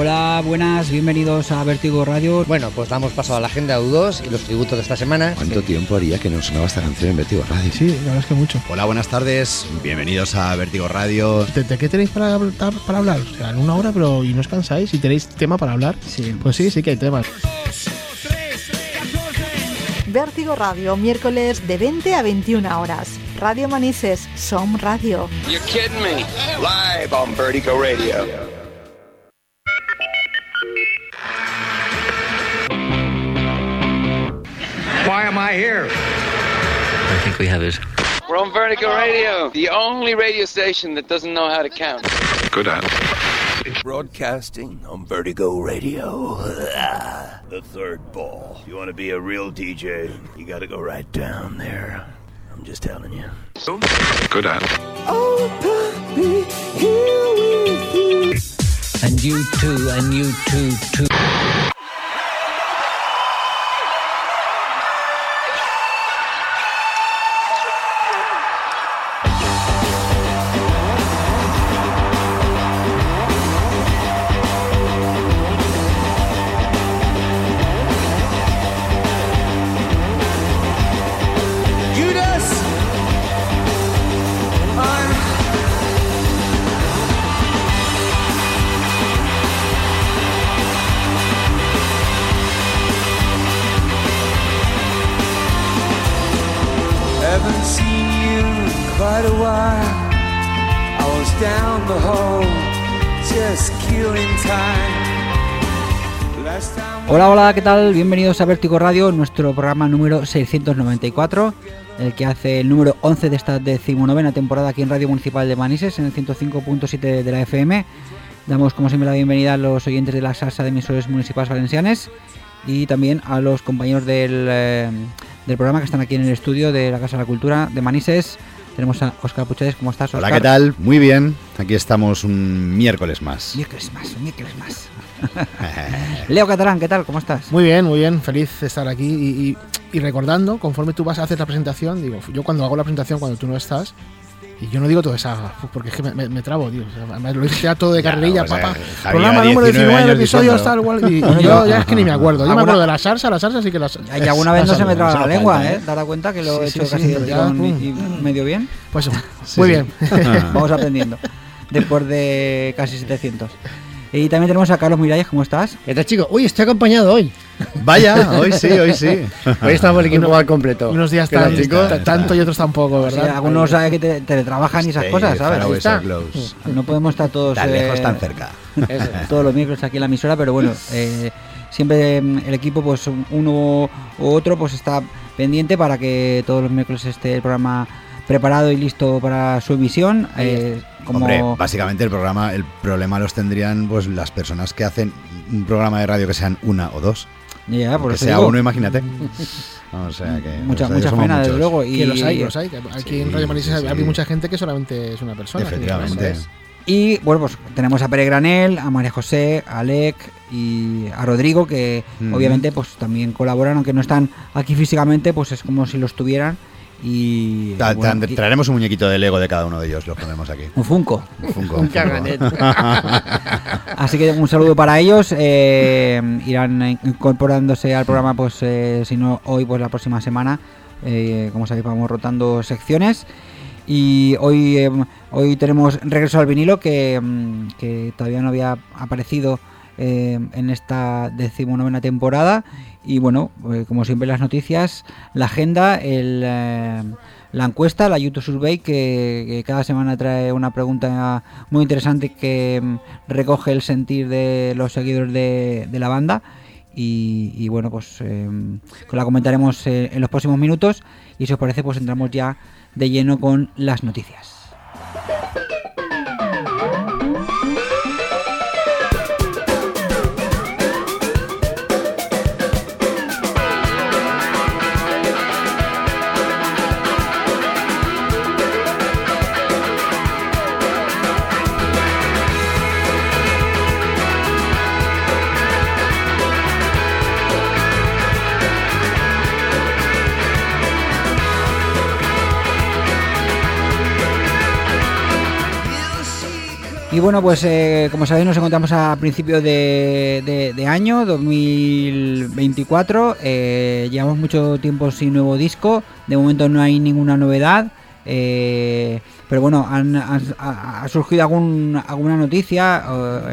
Hola, buenas, bienvenidos a Vértigo Radio. Bueno, pues damos paso a la agenda U2 y los tributos de esta semana. ¿Cuánto tiempo haría que no sonaba esta canción en Vértigo Radio? Sí, la verdad es que mucho. Hola, buenas tardes, bienvenidos a Vértigo Radio. ¿De, de qué tenéis para, hablar- para hablar? O sea, en una hora, pero y no os cansáis. ¿Y tenéis tema para hablar? Sí. Pues sí, sí que hay temas. Vértigo Radio, miércoles de 20 a 21 horas. Radio Manises, Som Radio. You're kidding me. Live on Vertigo Radio. Why am I here? I think we have it. We're on Vertigo Radio, the only radio station that doesn't know how to count. Good at Broadcasting on Vertigo Radio. Ah, the third ball. You want to be a real DJ, you got to go right down there. I'm just telling you. Good at And you too, and you too, too. Hola, hola, ¿qué tal? Bienvenidos a Vértigo Radio, nuestro programa número 694, el que hace el número 11 de esta decimonovena temporada aquí en Radio Municipal de Manises, en el 105.7 de la FM. Damos como siempre la bienvenida a los oyentes de la salsa de emisores municipales valencianes y también a los compañeros del, eh, del programa que están aquí en el estudio de la Casa de la Cultura de Manises. Tenemos a Óscar Puchades, ¿cómo estás, Hola, Óscar? ¿qué tal? Muy bien, aquí estamos un miércoles más. Miércoles más, un miércoles más. Leo Catalán, ¿qué tal? ¿Cómo estás? Muy bien, muy bien. Feliz de estar aquí y, y- y recordando, conforme tú vas a hacer la presentación, digo, yo cuando hago la presentación, cuando tú no estás, y yo no digo toda esa, porque es que me, me- me trabo, tío. O sea, lo hice ya todo de carrerilla, o sea, papá. Programa número 19 19, años episodios, tal, cual. Y, yo ya es que ni me acuerdo. Yo me acuerdo de la salsa, la salsa sí que la Y alguna vez no se me traba la lengua, ¿eh? ¿eh? Date cuenta que lo he hecho casi y, medio bien. Pues muy bien. Vamos aprendiendo. Después de casi 700. Y también tenemos a Carlos Miralles, ¿cómo estás? ¿Qué tal, chicos? Uy, estoy acompañado hoy. Vaya, hoy sí, hoy sí. Hoy estamos el equipo al completo. Unos días ¿Qué tal, tan, tanto y otros tampoco, O sea, ¿verdad? algunos saben que te- teletrabajan y esas Stay cosas, ¿sabes? No podemos estar todos Tan lejos, eh, tan cerca. Eso. todos los miércoles aquí en la emisora, pero bueno, eh, siempre mm, el equipo, pues uno u otro, pues está pendiente para que todos los miércoles esté el programa preparado y listo para su emisión. eh, como Hombre, básicamente el programa, el problema los tendrían pues las personas que hacen un programa de radio que sean una o dos. Ya, por que eso sea digo, uno, imagínate. O sea que mucha, o sea, mucha somos pena, desde luego. Y, Que los hay, los hay. Aquí Sí, en Radio Manises sí, hay sí. mucha gente que solamente es una persona. Efectivamente. Y bueno, pues tenemos a Pere Granel, a María José, a Alec y a Rodrigo, que obviamente pues también colaboran, aunque no están aquí físicamente, pues es como si lo estuvieran. Y, Ta- bueno, traeremos un muñequito de Lego de cada uno de ellos, lo ponemos aquí. un Funko. Un Funko, Un. Así que un saludo para ellos. eh, irán incorporándose al programa, pues eh, si no hoy, pues la próxima semana. Eh, como sabéis, vamos rotando secciones. Y hoy, eh, hoy tenemos Regreso al vinilo, que, mm, que todavía no había aparecido eh, en esta decimonovena temporada. Y bueno, eh, como siempre las noticias, la agenda, eh, la encuesta, la YouTube Survey, que, cada semana trae una pregunta muy interesante que mm, recoge el sentir de los seguidores de, la banda. Y, y bueno, pues eh, la comentaremos eh, en los próximos minutos. Y si os parece, pues entramos ya de lleno con las noticias. Y bueno, pues eh, como sabéis nos encontramos a principio de, de- de año, 2024. eh, llevamos mucho tiempo sin nuevo disco. De momento no hay ninguna novedad. eh, pero bueno, han- han- ha, surgido algún, alguna noticia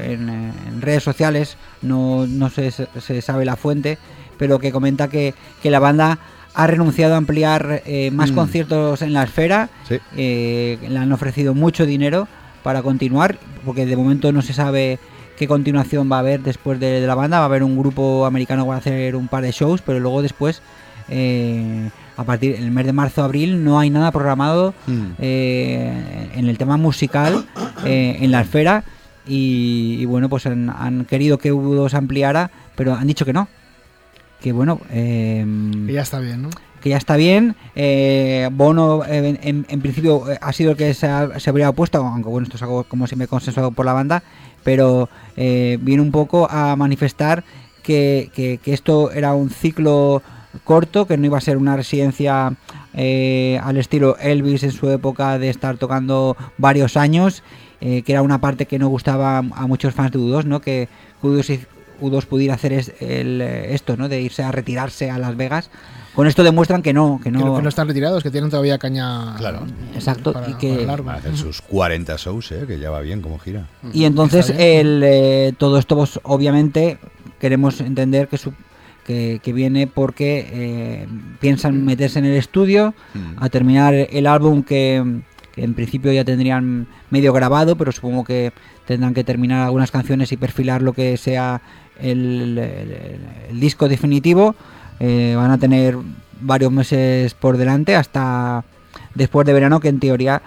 en, en redes sociales, no, no se, se sabe la fuente, pero que comenta que, que la banda ha renunciado a ampliar eh, más Mm. conciertos en la esfera. Sí. Eh, le han ofrecido mucho dinero para continuar, porque de momento no se sabe qué continuación va a haber después de, de la banda. Va a haber un grupo americano que va a hacer un par de shows, pero luego después, eh, a partir del mes de marzo-abril, no hay nada programado Mm. eh, en el tema musical eh, en la esfera. Y, y bueno, pues han, han querido que U2 ampliara, pero han dicho que no. Que bueno, em, Que ya está bien, ¿no? Que ya está bien. eh, Bono, eh, en, principio, eh, ha sido el que se, ha- se habría opuesto, aunque bueno, esto es algo como siempre consensuado por la banda, pero eh, viene un poco a manifestar que, que- esto era un ciclo corto, que no iba a ser una residencia eh, al estilo Elvis en su época de estar tocando varios años, que era una parte que no gustaba a muchos fans de U2, ¿no? Que U2, hiz- U2 pudiera hacer es- el, esto, ¿no? De irse a retirarse a Las Vegas. Con esto demuestran que no, que Que, no. que no están retirados, que tienen todavía caña. Claro. Exacto, para- y que- para largo. Van a hacer sus 40 shows, ¿eh? que ya va bien como gira. Y entonces el, eh, todo esto, pues, obviamente, queremos entender que, su- que, que viene porque eh, piensan meterse en el estudio Mm. a terminar el álbum que, que en principio ya tendrían medio grabado, pero supongo que tendrán que terminar algunas canciones y perfilar lo que sea el, el- el disco definitivo. Eh, van a tener varios meses por delante hasta después de verano, que en teoría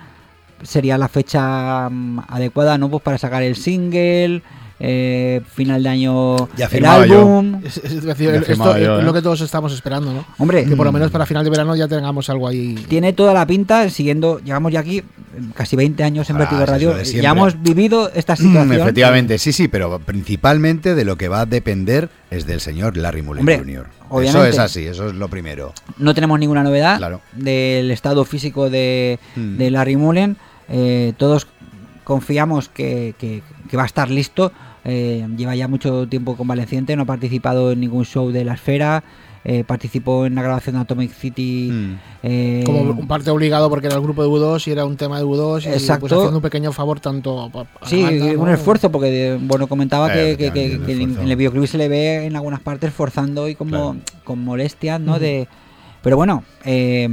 sería la fecha mm, adecuada, ¿no? Pues para sacar el single, eh, final de año Ya el álbum. Es, es decir, Ya esto yo, es ¿eh? lo que todos estamos esperando, ¿no? Hombre, Que por lo menos para final de verano ya tengamos algo ahí. tiene toda la pinta, siguiendo, llevamos ya aquí casi 20 años en Ah, Vertigo eso Radio, ya hemos vivido esta Mm, situación. efectivamente, sí, sí, pero principalmente de lo que va a depender es del señor Larry Mullen Jr. Eso obviamente. es así, eso es lo primero. No tenemos ninguna novedad Claro. del estado físico de, Mm. de Larry Mullen. Eh, todos confiamos que, que- que va a estar listo. Eh, lleva ya mucho tiempo convaleciente, no ha participado en ningún show de la esfera. eh, participó en la grabación de Atomic City. Mm. eh, Como un parte obligado porque era el grupo de U2 y era un tema de U2 y Exacto. pues haciendo un pequeño favor tanto a- a la Sí, banda, un ¿no? esfuerzo, porque de- bueno comentaba Eh, que, que- que- efectivamente, que un en- el videoclip se le ve en algunas partes forzando y como Claro. con molestias, ¿no? De, pero bueno, eh,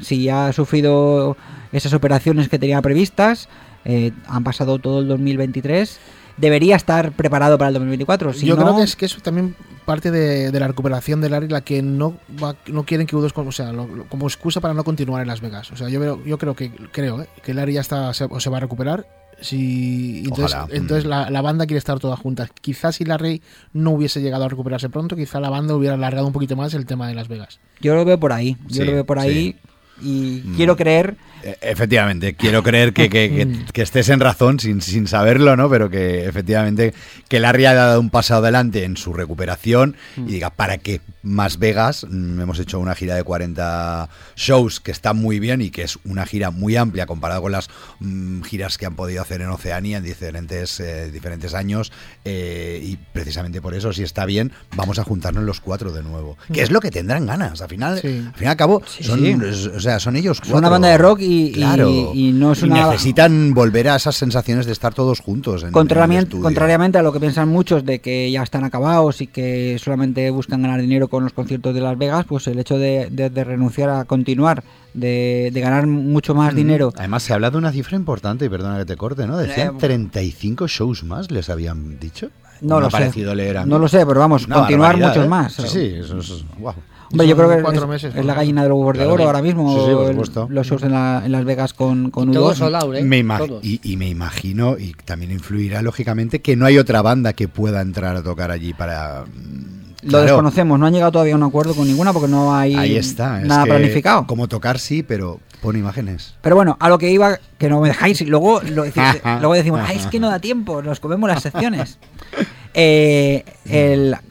si ya ha sufrido esas operaciones que tenía previstas, eh, han pasado todo el 2023, debería estar preparado para el 2024. Si Yo no, creo que es que eso también parte de, de la recuperación de Larry, la que no va- no quieren que U2, con- o sea, lo- lo- como excusa para no continuar en Las Vegas. O sea, yo veo, yo creo que creo ¿eh? que Larry ya está se, o se va a recuperar. Si, entonces, Ojalá. entonces Mm. la, la banda quiere estar toda junta. Quizás si Larry no hubiese llegado a recuperarse pronto, quizá la banda hubiera alargado un poquito más el tema de Las Vegas. yo lo veo por ahí, yo Sí, lo veo por ahí y Mm. quiero creer Efectivamente, quiero creer que, que- que- Mm. que estés en razón sin, sin saberlo, ¿no? Pero que efectivamente que Larry haya dado un paso adelante en su recuperación y diga, ¿para qué más Vegas? Mm, Hemos hecho una gira de 40 shows que está muy bien y que es una gira muy amplia comparado con las mm, giras que han podido hacer en Oceanía en diferentes, eh, diferentes años eh, y precisamente por eso, si está bien, vamos a juntarnos los cuatro de nuevo. Que es lo que tendrán ganas. Al final, Sí. al fin y al cabo, Sí, son, sí. o sea, son ellos Son una cuatro. banda de rock y- y- Claro. y no es Y una- necesitan volver a esas sensaciones de estar todos juntos. En, Contrariamente, a lo que piensan muchos de que ya están acabados y que solamente buscan ganar dinero con los conciertos de Las Vegas, pues el hecho de, de- de renunciar a continuar, de, de ganar mucho más Mm. dinero. Además, se habla de una cifra importante, y perdona que te corte, ¿no? Decían Eh, 35 shows más, les habían dicho. No lo sé. leer. No lo sé, pero vamos, Una continuar muchos ¿eh? más. Sí, sí, eso es. guau. Hombre, yo creo que cuatro es, meses, es por la gallina de los huevos de Claro. oro ahora mismo. Sí, sí, por el- supuesto. los shows en, la- en Las Vegas con, con Todo U2. sold out, ¿eh? Me ima- Todos. y, y me imagino, y también influirá lógicamente, que no hay otra banda que pueda entrar a tocar allí para. mm, Lo claro, desconocemos, no han llegado todavía a un acuerdo con ninguna porque no hay Ahí está. es nada que planificado. Como tocar sí, pero pon imágenes. Pero bueno, a lo que iba, que no me dejáis, y luego, lo decís- luego decimos, "Ay, es que no da tiempo, nos comemos las secciones. Eh,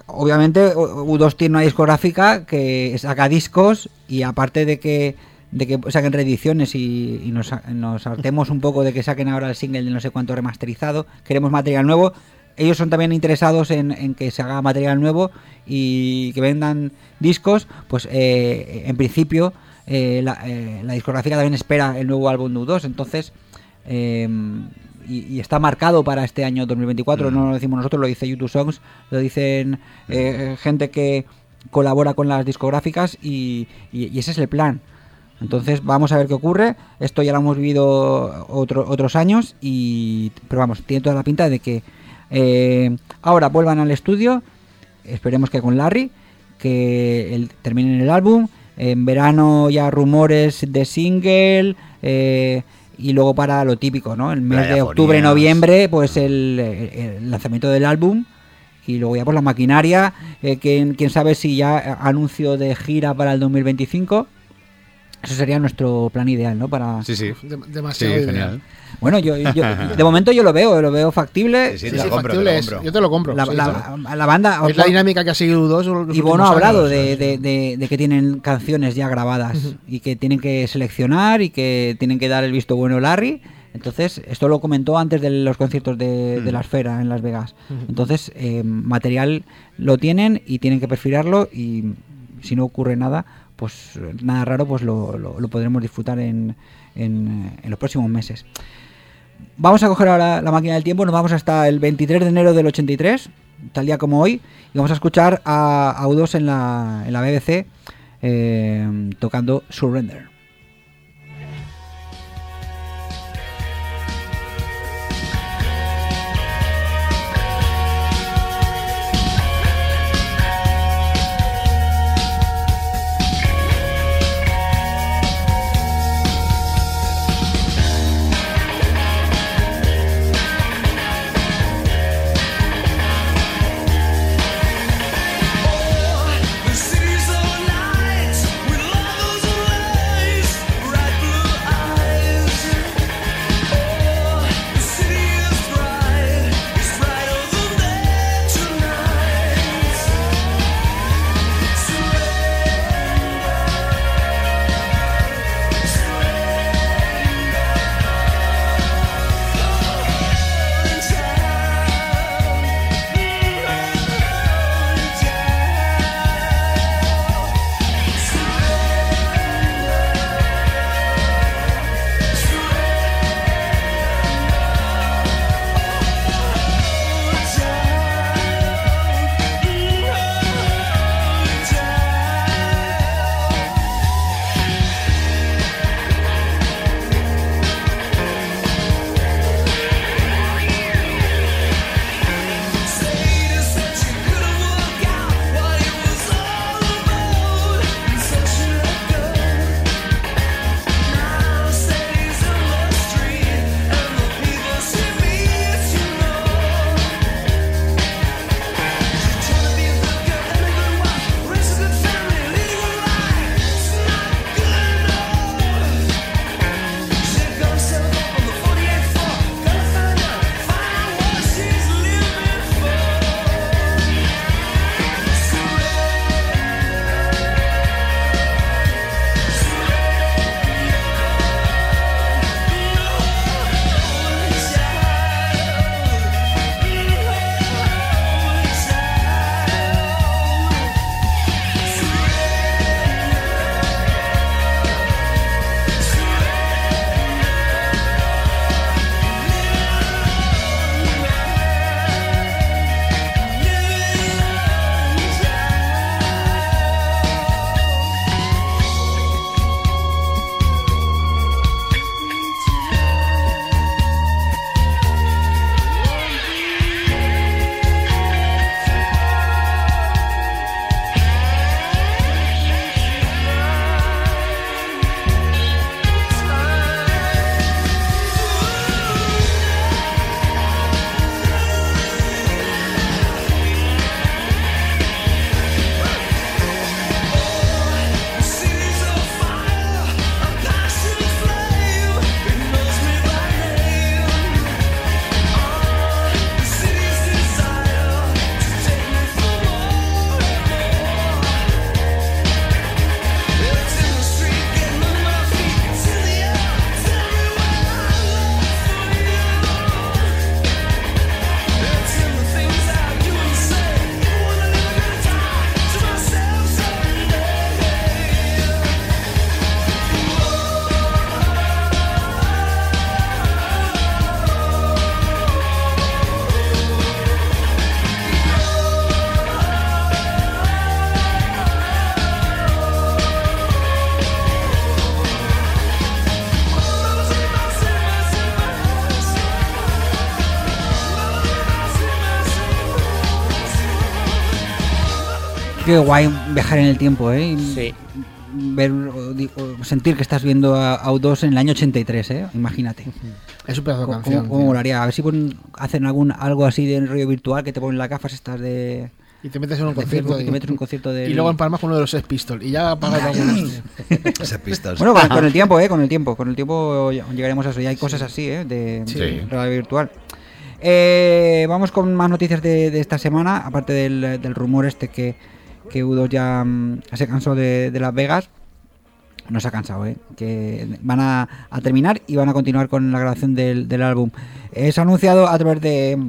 obviamente U2 tiene una discográfica que saca discos y aparte de que de que saquen reediciones y, nos, nos hartemos un poco de que saquen ahora el single de no sé cuánto remasterizado. Queremos material nuevo. Ellos son también interesados en, que se haga material nuevo y que vendan discos. Pues eh, en principio eh, la, la discográfica también espera el nuevo álbum de U2. Entonces, eh, y, y está marcado para este año 2024. No lo decimos nosotros, lo dice YouTube Songs, lo dicen eh, gente que colabora con las discográficas y, y- y ese es el plan. Entonces vamos a ver qué ocurre. Esto ya lo hemos vivido otro- otros años y pero vamos, tiene toda la pinta de que eh, ahora vuelvan al estudio. Esperemos que con Larry, que el- terminen el álbum. En verano ya rumores de single eh, y luego para lo típico, ¿no? El mes de octubre, noviembre, pues el, el lanzamiento del álbum y luego ya por la maquinaria, eh, quién, quién sabe si ya anuncio de gira para el 2025. Eso sería nuestro plan ideal, ¿no? Para Sí, sí. De- Sí, demasiado ideal. genial. bueno, yo, yo- de momento yo lo veo, lo veo factible. Sí, sí, Sí, te sí, lo compro, te factible lo es. compro. Yo te lo compro. La, sí, la- la banda es la dinámica que ha seguido dos. y Bono ha hablado años, de, de- de- de que tienen canciones ya grabadas y que tienen que seleccionar y que tienen que dar el visto bueno Larry. Entonces, esto lo comentó antes de los conciertos de, de la esfera en Las Vegas. Entonces, eh, material lo tienen y tienen que perfilarlo y si no ocurre nada, pues nada raro, pues lo, lo- podremos disfrutar en, en, en los próximos meses. Vamos a coger ahora la máquina del tiempo, nos vamos hasta el 23 de enero del 83, tal día como hoy, y vamos a escuchar a, a U2 en la, en la BBC eh, tocando Surrender. Qué guay viajar en el tiempo, ¿eh? Y Sí. Ver, o di- o sentir que estás viendo a, a U2 en el año 83, ¿eh? Imagínate. Es un pedazo de ¿Cómo, canción. cómo tío. molaría? A ver si ponen- hacen algún, algo así de rollo virtual que te ponen las gafas estas de, Y te metes en un de concierto. Facebook y y- te metes en un concierto de... Y luego empalmas con uno de los Sex Pistols. Y ya pagas algunos. Pistols. Bueno, con, con el tiempo, ¿eh? Con el tiempo. Con el tiempo llegaremos a eso. Ya hay cosas así, ¿eh? De Sí. realidad virtual. Eh, vamos con más noticias de, de esta semana. Aparte del, del rumor este que, que U2 ya mm, se cansó de, de Las Vegas. No se ha cansado, ¿eh? Que van a, a terminar y van a continuar con la grabación del, del álbum. Es anunciado a través de,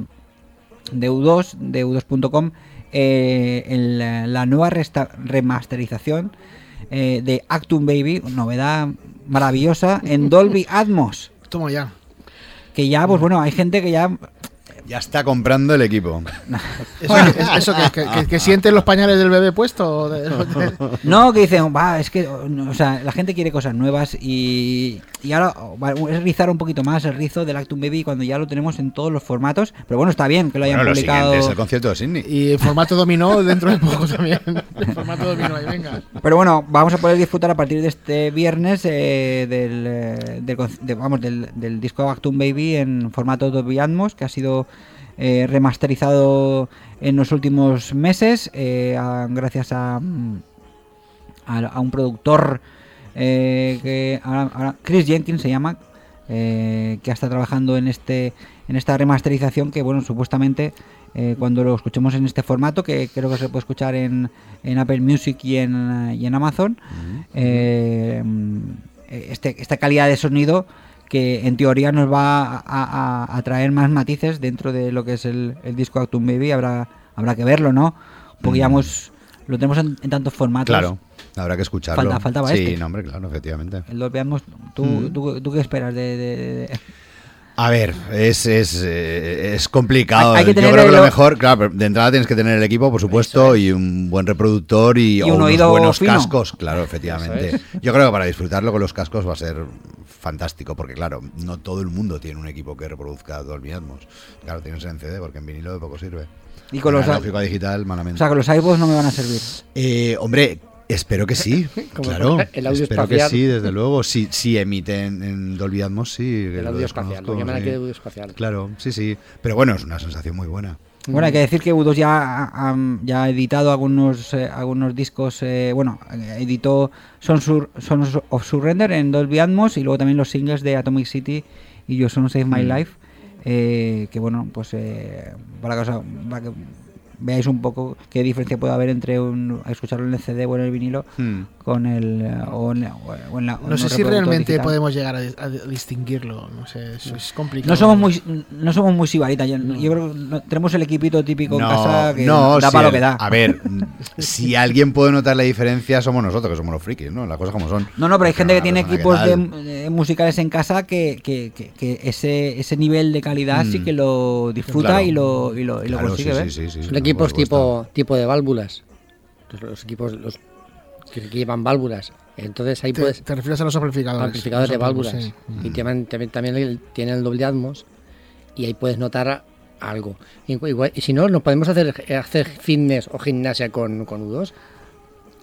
de U2, de U2.com, eh, el- la nueva resta- remasterización eh, de Actum Baby, novedad maravillosa, en Dolby Atmos. Toma ya. Que ya, pues bueno, hay gente que ya Ya está comprando el equipo. ¿Eso, es- eso que, que, que- que sienten los pañales del bebé puesto? de- No, que dicen, va, es que, o sea, la gente quiere cosas nuevas y, y ahora va, es rizar un poquito más el rizo del Actum Baby cuando ya lo tenemos en todos los formatos. Pero bueno, está bien que lo hayan Bueno, lo publicado. es el concierto de Sydney. Y en formato dominó dentro de poco también. En formato dominó ahí, venga. Pero bueno, vamos a poder disfrutar a partir de este viernes eh, del, eh, del de- vamos, del, del disco Actum Baby en formato Dolby Atmos, que ha sido eh, remasterizado en los últimos meses eh, a- gracias a, mm, a, a un productor eh, que ahora- ahora- Chris Jenkins se llama, que está trabajando en este en esta remasterización que bueno supuestamente eh, cuando lo escuchemos en este formato que creo que se puede escuchar en, en Apple Music y en, y en Amazon eh, mm, este, esta calidad de sonido que en teoría nos va a, a- a traer más matices dentro de lo que es el, el disco Actum Baby habrá habrá que verlo no porque ya hemos- lo tenemos en, en tantos formatos Claro, habrá que escucharlo. Falta- faltaba sí, este. no, hombre, claro, efectivamente. el Dolby Atmos, ¿tú, Mm. tú, tú qué esperas de- de, A ver, es, es, eh, es complicado. Hay- hay que Yo creo que lo mejor, claro, de entrada tienes que tener el equipo, por supuesto, y un buen reproductor y, Y o un unos oído buenos fino. cascos, claro, efectivamente. Yo creo que para disfrutarlo con los cascos va a ser fantástico, porque claro, no todo el mundo tiene un equipo que reproduzca Dolby Atmos. Claro, tienes en CD, porque en vinilo de poco sirve. Y con En los- digital, malamente. O sea, que los iPods no me van a servir. Eh, hombre, espero que sí, Como claro. el audio espero espacial. que sí, desde luego. Si, si emiten en Dolby Atmos, sí. que El lo audio espacial. Lo desconozco, llaman sí. aquí audio espacial. Claro, sí, sí. Pero bueno, es una sensación muy buena. Bueno, hay que decir que U2 ya ha, ya ha editado algunos eh, algunos discos, eh, bueno, eh, editó Sons, of Surrender en Dolby Atmos y luego también los singles de Atomic City y Your Song Save My Mm. Life, eh, que bueno, pues eh, para, que, os- para que veáis un poco qué diferencia puede haber entre un, escucharlo en el CD o en el vinilo Hmm. con el eh, o en, o en la- o No sé si realmente digital. podemos llegar a, a distinguirlo. No sé, eso es complicado. No somos muy no somos muy sibaritas. Yo, yo creo que no- tenemos el equipito típico en casa que da si para lo el- que da. A ver, si alguien puede notar la diferencia, somos nosotros, que somos los frikis, ¿no? Las cosas como son. No, no, pero hay gente que tiene equipos que de, de musicales en casa que, que, que- que ese, ese nivel de calidad sí que lo disfruta Claro. y lo, y lo, y lo Claro, consigue sí, ver. sí, sí, equipos supuesto. tipo, tipo de válvulas. Los, los equipos los que, que llevan válvulas. Entonces ahí Te, puedes. te refieres a los amplificadores. amplificadores de válvulas. sí. Y también, también, también el- tienen el doble Atmos. Y ahí puedes notar algo. Y, igual- y si no, nos podemos hacer, hacer fitness o gimnasia con, con U2.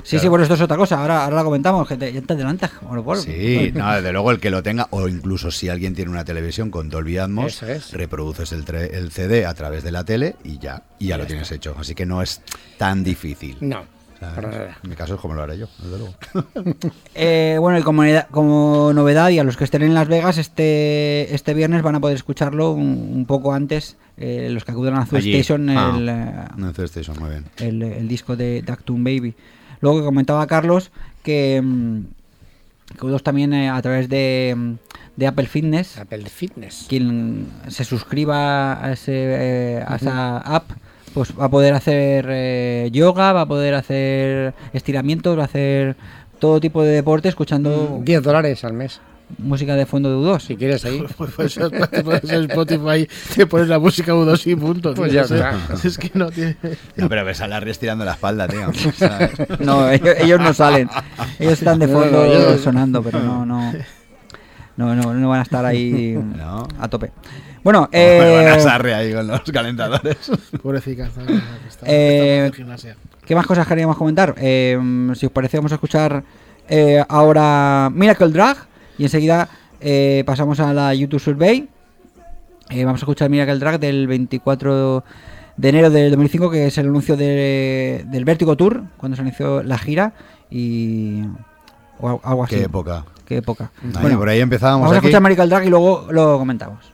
Sí, sí, bueno, esto es otra cosa. Ahora, ahora la comentamos, que te, ya te adelantas. Bueno, por- Sí, no, desde luego el que lo tenga, o incluso si alguien tiene una televisión con Dolby Atmos, es. reproduces el, el CD a través de la tele y ya, y ya lo tienes hecho. Así que no es tan difícil. No. En mi caso es como lo haré yo, desde luego. Eh, bueno, y como, novedad- como novedad, y a los que estén en Las Vegas, este, este viernes van a poder escucharlo un, un poco antes, eh, los que acudan a Zoo Allí. Station, Ah, el, Station, muy bien. el, el disco de, Actum Baby. Luego que comentaba Carlos que, mm, que U2 también eh, a través de, mm, de Apple Fitness, Apple Fitness. quien se suscriba a, ese, eh, a esa app, pues va a poder hacer eh, yoga, va a poder hacer estiramientos, va a hacer todo tipo de deporte escuchando 10 dólares al mes. Música de fondo de U2. Si quieres ahí. Pues, pues, pues, pues en Spotify te pones la música U2 y punto. Pues tío, ya está. Es que no tiene. No, pero ves a Larry estirando la espalda, tío. ¿sabes? No, ellos, ellos no salen. Ellos están de fondo no, sonando, pero no, no, no, no, no van a estar ahí No. a tope. Bueno, Eh... Van eh, a Sarri ahí con los calentadores. Pobrecita. está- está- está Eh. ¿Qué más cosas queríamos comentar? Eh, si os parece, vamos a escuchar eh, ahora Miracle Drag y enseguida eh, pasamos a la YouTube Survey. Eh, vamos a escuchar Miracle Drag del 24 de enero del 2005, que es el anuncio de- del Vertigo Tour, cuando se anunció la gira y o al- algo así. Qué época. Qué época. Ahí, por ahí empezábamos Vamos a escuchar Miracle Drag y luego lo comentamos.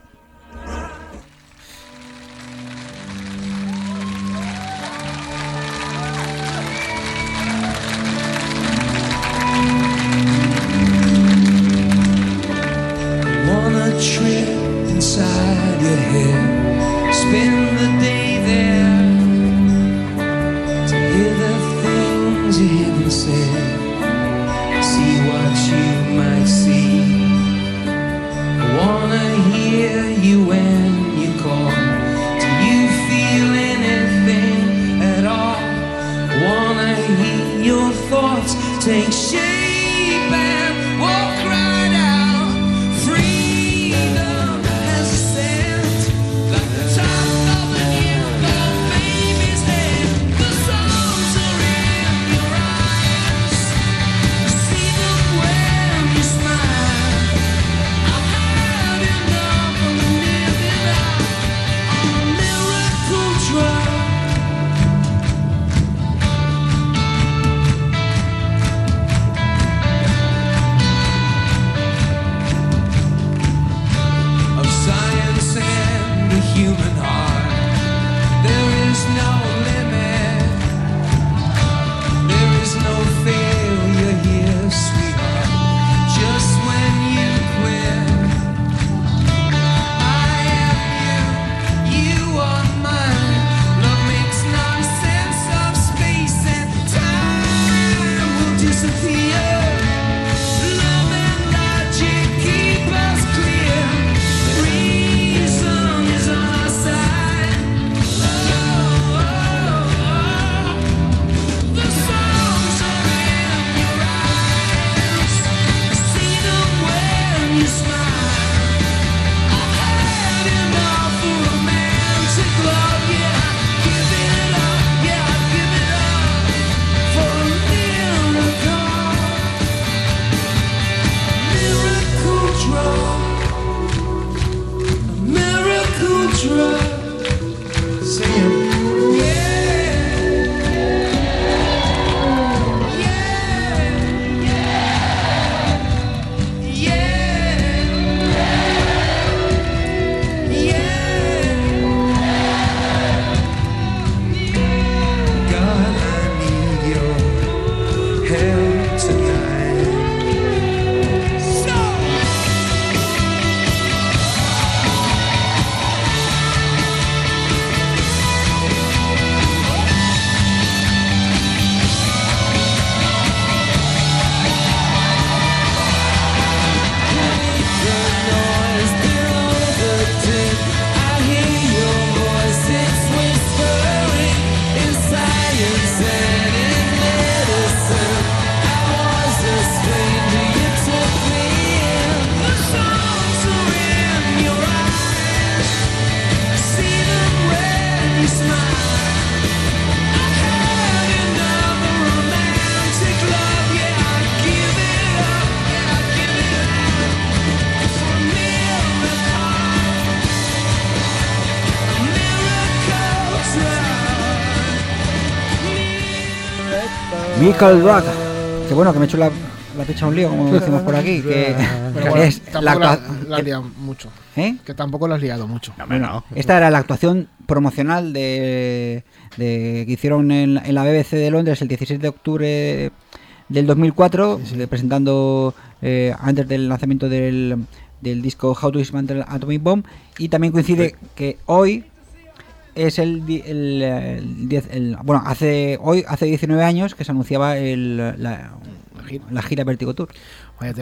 Michael Rock. Que bueno, que me he hecho la, la picha un lío, como decimos por aquí. Que Pero bueno, es la, tampoco la, la has liado mucho. ¿Eh? Que tampoco la has liado mucho. Bueno, esta era la actuación promocional de, de- que hicieron en, en la BBC de Londres el 16 de octubre del 2004, eh, presentando eh, antes del lanzamiento del, del disco How to Dismantle Atomic Bomb. Y también coincide que hoy es el, el, el diez- el- bueno hace hoy hace 19 años que se anunciaba el, la, la gira Vertigo Tour. Vaya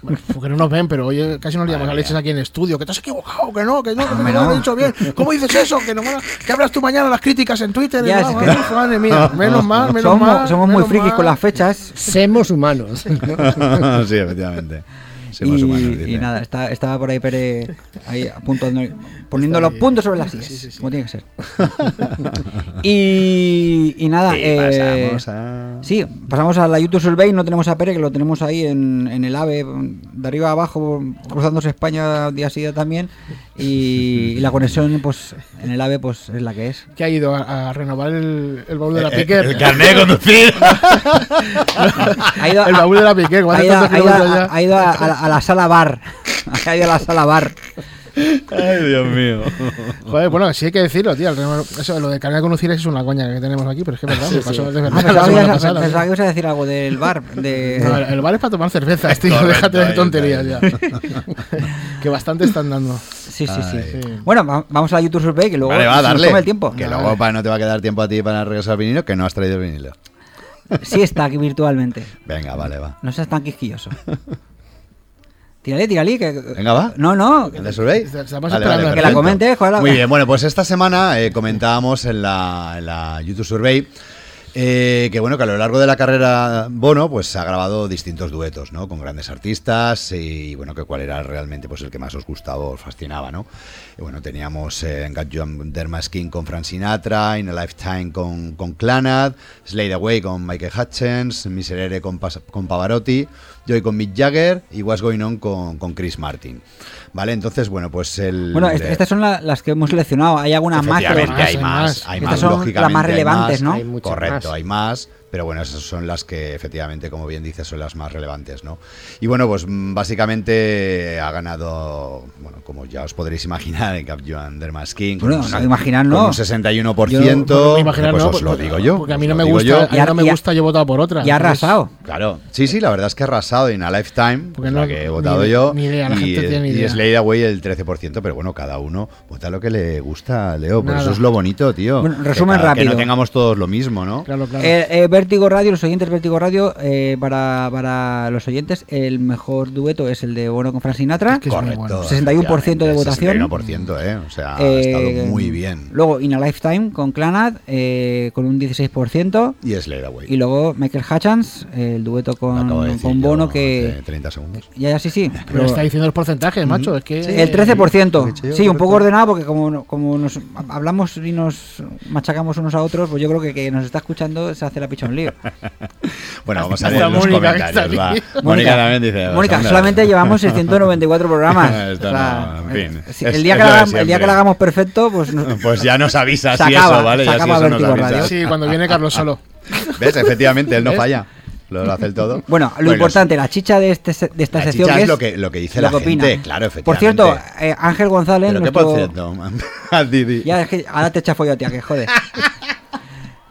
bueno, porque no nos ven, pero oye, casi nos liamos a leches aquí en el estudio. Que te has equivocado, que no, que no, que no lo no. has dicho bien. ¿Cómo dices eso? Que, no, me- que hablas tú mañana las críticas en Twitter. Ya, es no, que- madre, mía, menos mal, menos somos, mal. somos muy menos frikis mal. con las fechas. Semos humanos. sí, efectivamente. Sí, más y, o menos, dice. y nada, está- estaba por ahí Pere ahí a punto de- poniendo los puntos sobre las sillas, como tiene que ser. y, y nada, Y eh, pasamos a- sí, pasamos a la YouTube Survey, no tenemos a Pere, que lo tenemos ahí en, en el AVE, de arriba a abajo, cruzándose España día sí día también, y, y la conexión pues en el AVE pues es la que es. Que ha ido a, a renovar el, el baúl de la Eh, Piquer. el carnet de conducir. Ha ido el baúl de la Piquer. ha ido, ha ido a- ha ido a- a la- sala bar, ha ido a la sala bar. Ay, Dios mío. Joder, bueno, sí hay que decirlo, tío. Eso, lo de carnet de conducir es una coña que tenemos aquí, pero es que es verdad. me pasó de Ah, verdad la pensaba, que ibas a- pasada, pensaba tío. que ibas a decir algo del bar. De... No, el bar es para tomar cervezas, tío. Correcto, Déjate de tonterías ya. que bastante están dando. Sí, sí, sí. Bueno, va- vamos a la YouTube Survey, que luego Vale, va, se nos darle. come el tiempo. Que Vale. luego para, no te va a quedar tiempo a ti para regresar al vinilo, que no has traído el vinilo. Sí está aquí virtualmente. Venga, vale, va. No seas tan quisquilloso. Tírale, tírale. Que... Venga, va. No, no. ¿El de Survey? Estamos esperando Que la perfecto. comente, joder, Muy bien, bueno, pues esta semana eh, comentábamos en la, en la YouTube Survey eh, que bueno, que a lo largo de la carrera Bono, pues ha grabado distintos duetos, ¿no? Con grandes artistas y bueno, que cuál era realmente pues el que más os gustaba o os fascinaba, ¿no? Y bueno, teníamos eh, Got You Skin con Frank Sinatra, In a Lifetime con, con Clannad, Slade Away con Michael Hutchins, Miserere con, Pas- con Pavarotti, Joy con Mick Jagger y What's Going On con, con Chris Martin. ¿Vale? Entonces, bueno, pues el... Bueno, est- estas son la- las que hemos seleccionado. Hay algunas más, pero hay Hay más, más. hay Estas más, son lógicamente. las más hay relevantes, ¿no? Hay muchas Correcto, más. hay más, pero bueno, esas son las que efectivamente, como bien dices, son las más relevantes, ¿no? Y bueno, pues mm, básicamente ha ganado, bueno, como ya os podréis imaginar, en Cap Joan Dermaskin. Bueno, no, imaginar no. Con un 61%, Yo, imaginar, pues no, os lo porque- digo yo. Porque a mí no me gusta, yo. a mí Y no me y gusta, yo he votado por otra. Y ha arrasado. Claro, sí, sí, la verdad es que ha arrasado en A Lifetime, Porque es no- la que he votado ni- yo, ni idea, la y, gente tiene ni y idea. Slade Away el 13%, pero bueno, cada uno vota lo que le gusta, Leo, por Nada. eso es lo bonito, tío. Bueno, Que resumen Que rápido. no tengamos todos lo mismo, ¿no? Claro, claro. Eh, eh, Vértigo Radio, los oyentes Vértigo Radio, eh, para, para los oyentes, el mejor dueto es el de Bono con Frank Sinatra. es Correcto. bueno. 61% de votación. 61%, ¿eh? O sea, ha Eh, estado muy bien. Luego In a Lifetime con Clanad, eh, con un 16%. Y Slade Away. Y luego Michael Hutchins, el dueto con, de con Bono, que. 30 segundos. Ya, ya, sí, sí. Pero pero- está diciendo los porcentajes, macho. Es que. el 13%. lo he dicho yo, Sí, un poco ordenado porque como, como nos hablamos y nos machacamos unos a otros, pues yo creo que que nos está escuchando se hace la picha un lío. Bueno, vamos a los Mónica, comentarios. va. Mónica también dice. Mónica, solamente llevamos 694 programas. Esto O sea, no, en fin. si Es- el, día que hagamos, el día que lo hagamos perfecto, pues nos- Pues ya nos avisas y acaba, eso, ¿vale? Ya si eso nos avisas. Sí, cuando viene Carlos solo. ¿Ves? Efectivamente, él no ¿Ves? falla. Lo hace el todo. Bueno, lo Bueno, importante, la chicha de, este, se- de esta La sección chicha es es lo que- lo que dice lo la opina. gente, claro, Por cierto, efectivamente. eh, Ángel González, Pero qué nuestro... por cierto, a Didi. Ya, es que ahora te chafo yo a ti, a que jode.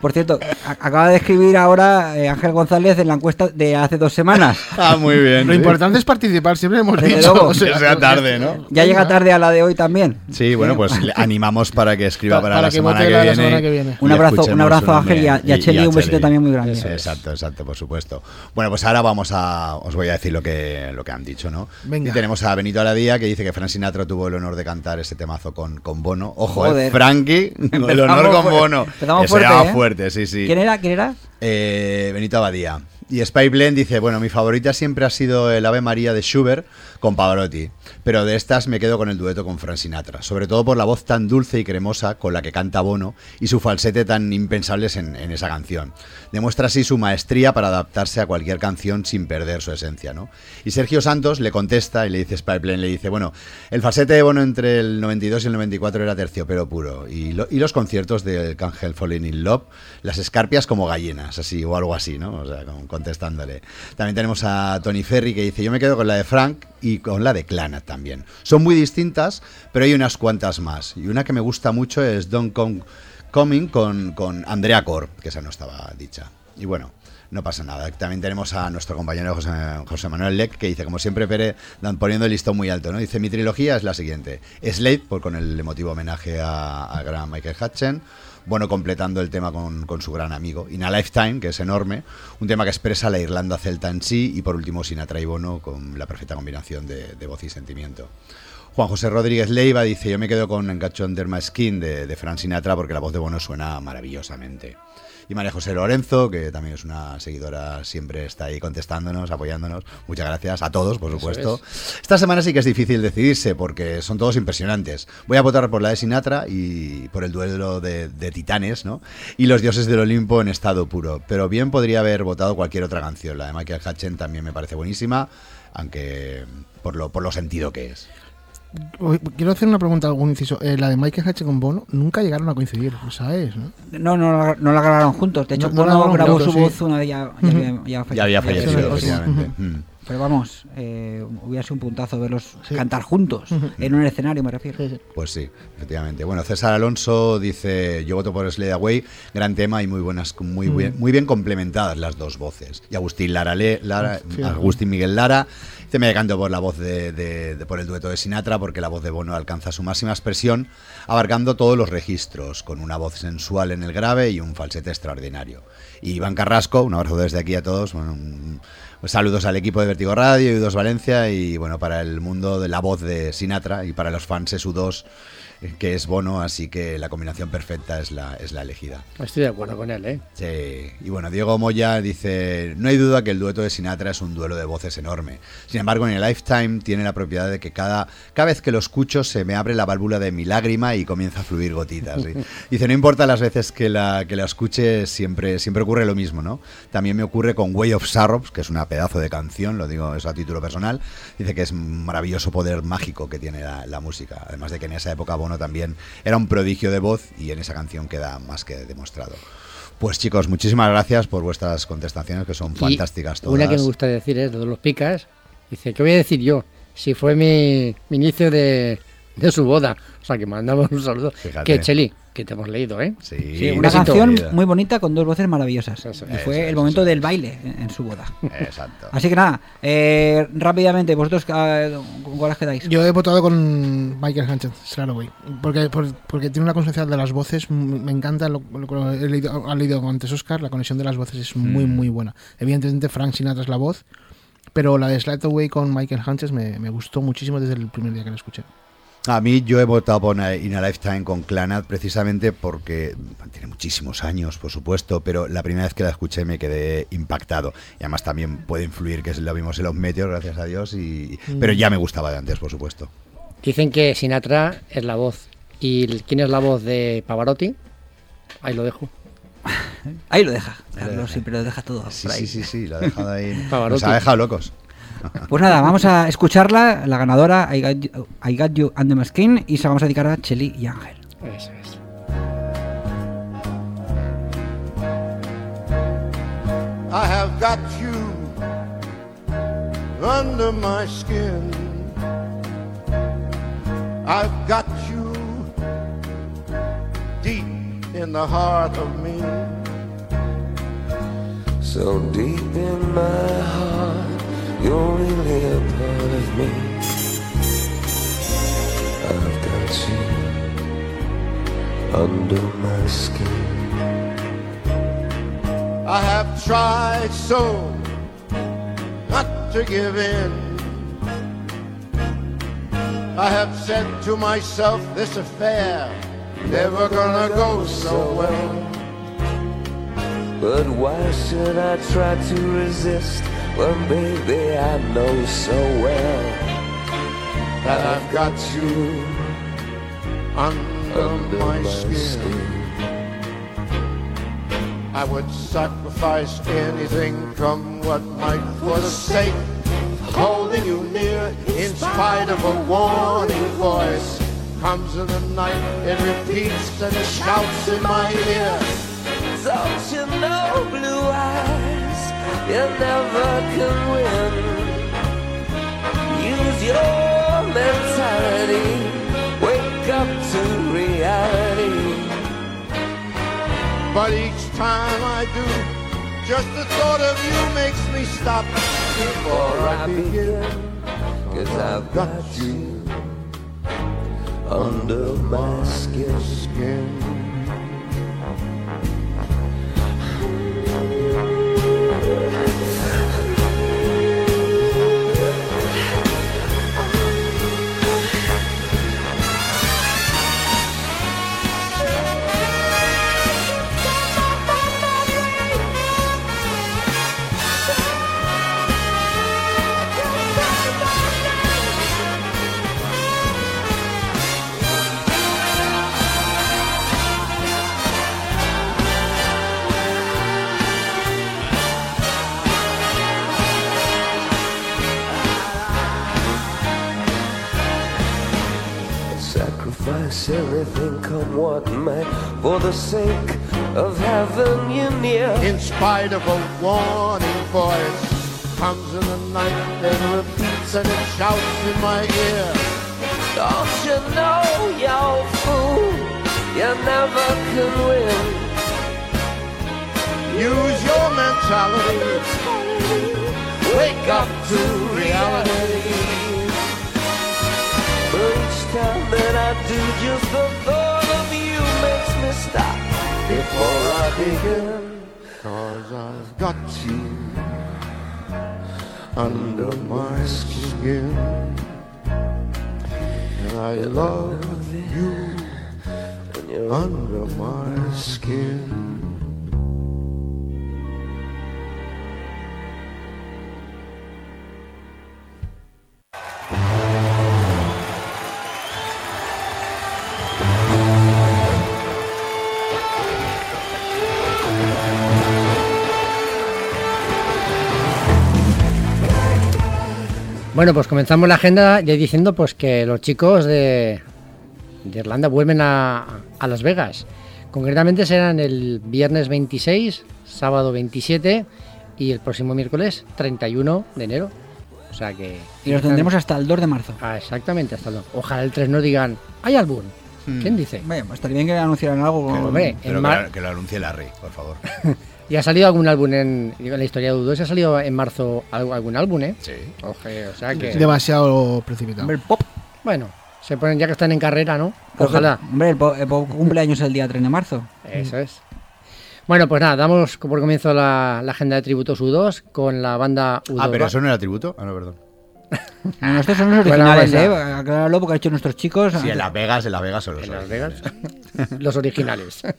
Por cierto, acaba de escribir ahora eh, Ángel González en la encuesta de hace dos semanas. Ah, muy bien. Lo importante es participar, siempre hemos Desde dicho. luego. o sea, Que sea tarde, ¿no? Ya llega tarde a la de hoy también. Sí, bueno, pues le animamos para que escriba Pa- para, para la, que semana que, la viene, semana que viene. Un abrazo- un abrazo a Ángel y a- y a Cheli, un besito también muy grande. Exacto, exacto, por supuesto. Bueno, pues ahora vamos a. Os voy a decir lo que, lo que han dicho, ¿no? Venga. Y tenemos a Benito Aladía que dice que Frank Sinatra tuvo el honor de cantar ese temazo con, con Bono. Ojo, Joder. eh, Frankie, el honor con. Bono. Empezamos fuerte, ¿eh? Fuerte, sí, sí. ¿Quién era? ¿Quién era? Eh, Benito Abadía. Y Spy Blend dice, bueno, mi favorita siempre ha sido el Ave María de Schubert con Pavarotti, pero de estas me quedo con el dueto con Frank Sinatra, sobre todo por la voz tan dulce y cremosa con la que canta Bono y su falsete tan impensables en, esa canción. Demuestra así su maestría para adaptarse a cualquier canción sin perder su esencia, ¿no? Y Sergio Santos le contesta y le dice, Spy Blend le dice, bueno, el falsete de Bono entre el 92 y el 94 era terciopelo puro, y, lo- y los conciertos de Cángel Falling in Love, las escarpias como gallinas, así, o algo así, ¿no? O sea, contestándole. También tenemos a Tony Ferry que dice, yo me quedo con la de Frank y con la de Clanat también. Son muy distintas, pero hay unas cuantas más. Y una que me gusta mucho es Don't Come Coming con, con Andrea Cor, que esa no estaba dicha. Y bueno, no pasa nada. También tenemos a nuestro compañero José, José Manuel Leck, que dice, como siempre, Pere, poniendo el listón muy alto, ¿no? Dice, mi trilogía es la siguiente. Slade, por, con el emotivo homenaje a, a gran Michael Hutchen. Bueno, completando el tema con, su gran amigo. In a Lifetime, que es enorme. Un tema que expresa la Irlanda celta en sí. Y por último, Sinatra y Bono, con la perfecta combinación de, de voz y sentimiento. Juan José Rodríguez Leiva dice, yo me quedo con Encacho Under My Skin de, de Frank Sinatra porque la voz de Bono suena maravillosamente. Y María José Lorenzo, que también es una seguidora, siempre está ahí contestándonos, apoyándonos. Muchas gracias a todos, por supuesto. Esta semana sí que es difícil decidirse porque son todos impresionantes. Voy a votar por la de Sinatra y por el duelo de, de titanes, ¿no? Y los dioses del Olimpo en estado puro. Pero bien podría haber votado cualquier otra canción. La de Michael Hutchen también me parece buenísima, aunque por lo, por lo sentido que es. Quiero hacer una pregunta, algún inciso. Eh, la de Michael Hatch con Bono nunca llegaron a coincidir, ¿lo ¿sabes? ¿no? No, no, la- no la grabaron juntos. De hecho, No, no Bono grabaron grabó juntos, su sí. voz una vez ya, había- ya falle- Ya había fallecido, fallecido. Mm. Pero vamos, eh, hubiera sido un puntazo verlos Sí. cantar juntos, en un escenario me refiero. Pues sí, efectivamente. Bueno, César Alonso dice, yo voto por Slade Away, gran tema y muy buenas, muy Mm. bien, muy bien complementadas las dos voces. Y Agustín Lara. Agustín Miguel Lara, dice me decanto por la voz de, de- de- por el dueto de Sinatra, porque la voz de Bono alcanza su máxima expresión, abarcando todos los registros, con una voz sensual en el grave y un falsete extraordinario. Y Iván Carrasco, un abrazo desde aquí a todos. saludos al equipo de Vertigo Radio y Dos Valencia y bueno, para el mundo de la voz de Sinatra y para los fans es U2 eh, que es Bono, así que la combinación perfecta es la, es la elegida. Estoy de acuerdo con él, ¿eh? Sí. Y bueno, Diego Moya dice, no hay duda que el dueto de Sinatra es un duelo de voces enorme. Sin embargo, en el Lifetime tiene la propiedad de que cada, cada vez que lo escucho se me abre la válvula de mi lágrima y comienza a fluir gotitas. ¿sí? Dice, no importa las veces que la, que la escuche, siempre, siempre ocurre lo mismo, ¿no? También me ocurre con Way of Sorrows, que es una pedazo de canción, lo digo eso a título personal. Dice que es un maravilloso poder mágico que tiene la, la música. Además de que en esa época Bono también era un prodigio de voz y en esa canción queda más que demostrado. Pues chicos, muchísimas gracias por vuestras contestaciones que son Y fantásticas todas. Una que me gusta decir es lo de los picas. Dice, ¿qué voy a decir yo? Si fue mi, mi inicio de, de su boda. O sea, que mandamos un saludo. Fíjate. Que Cheli, que te hemos leído, ¿eh? Sí, Sí, un una besito. canción muy bonita con dos voces maravillosas. Eso, y eso, fue el eso, momento eso. del baile en, en su boda. Exacto. Así que nada, eh, rápidamente, vosotros eh, ¿con cuál os quedáis? Yo he votado con Michael Hatch, Slade porque, por- porque tiene una consistencia de las voces, me encanta, lo, lo he leído, ha leído antes Oscar, la conexión de las voces es muy, Mm. muy buena. Evidentemente Frank Sinatra es la voz, pero la de Slide Away con Michael Hunches me, me gustó muchísimo desde el primer día que la escuché. A mí yo he votado por una- In a Lifetime con Clanad precisamente porque tiene muchísimos años, por supuesto, pero la primera vez que la escuché me quedé impactado. Y además también puede influir que lo vimos en los Meteors, gracias a Dios, y, Mm. pero ya me gustaba de antes, por supuesto. Dicen que Sinatra es la voz. ¿Y quién es la voz de Pavarotti? Ahí lo dejo. Ahí lo deja. Carlos deja. siempre lo deja todo. Sí, sí, sí, sí, lo ha dejado ahí. Pavarotti. Nos ha dejado locos. Pues nada, vamos a escucharla, la ganadora, I Got You, I Got You Under My Skin, y se la vamos a dedicar a Cheli y Ángel. Eso es. I have got you under my skin. I've got you deep in the heart of me. So deep in my heart, you're really a part of me. I've got you under my skin. I have tried so not to give in. I have said to myself, this affair never gonna go so well. But why should I try to resist when, baby, I know so well that I've got you under, under my, my skin. skin. I would sacrifice anything, come what might, for the sake of holding you near. In spite of a warning voice, comes in the night, it repeats and it shouts in my ear. Don't you know, blue eyes, you never can win. Use your mentality, wake up to reality. But each time I do, just the thought of you makes me stop before I begin. Cause I've got you under my skin. In spite of a warning voice, comes in the night and repeats and it shouts in my ear. Don't you know, you fool, you never can win. Use your mentality. Wake up to reality. But each time that I do, just the thought of you makes me stop before I begin. Cause I've got you under my skin. And I love you under my skin. Bueno, pues comenzamos la agenda ya diciendo pues que los chicos de, de Irlanda vuelven a, a Las Vegas. Concretamente serán el viernes 26, sábado 27 y el próximo miércoles 31 de enero. O sea que... Y los tendremos hasta el 2 de marzo. Ah, exactamente, hasta el 2. Ojalá el 3 nos digan, ¿hay álbum? ¿Quién dice? Bueno, pues estaría bien que anunciaran algo. con- Hombre, Pero que, mar- lo- que lo anuncie Larry, por favor. ¿Y ha salido algún álbum en, en la historia de U2? ¿Ha salido en marzo algo- algún álbum, eh? Sí. Oje, o sea que... Demasiado precipitado. Hombre, el pop. Bueno, se ponen ya que están en carrera, ¿no? Ojalá. Hombre, el pop, el pop cumpleaños el día 3 de marzo. Eso es. Bueno, pues nada, damos por comienzo la, la agenda de tributos U2 con la banda U2. Ah, pero eso no era tributo. Ah, no, perdón. No, estos son los originales, ¿eh? banda. Acláralo porque han hecho nuestros chicos. Sí, en Las Vegas, en Las Vegas son los En Las. Vegas. Los originales.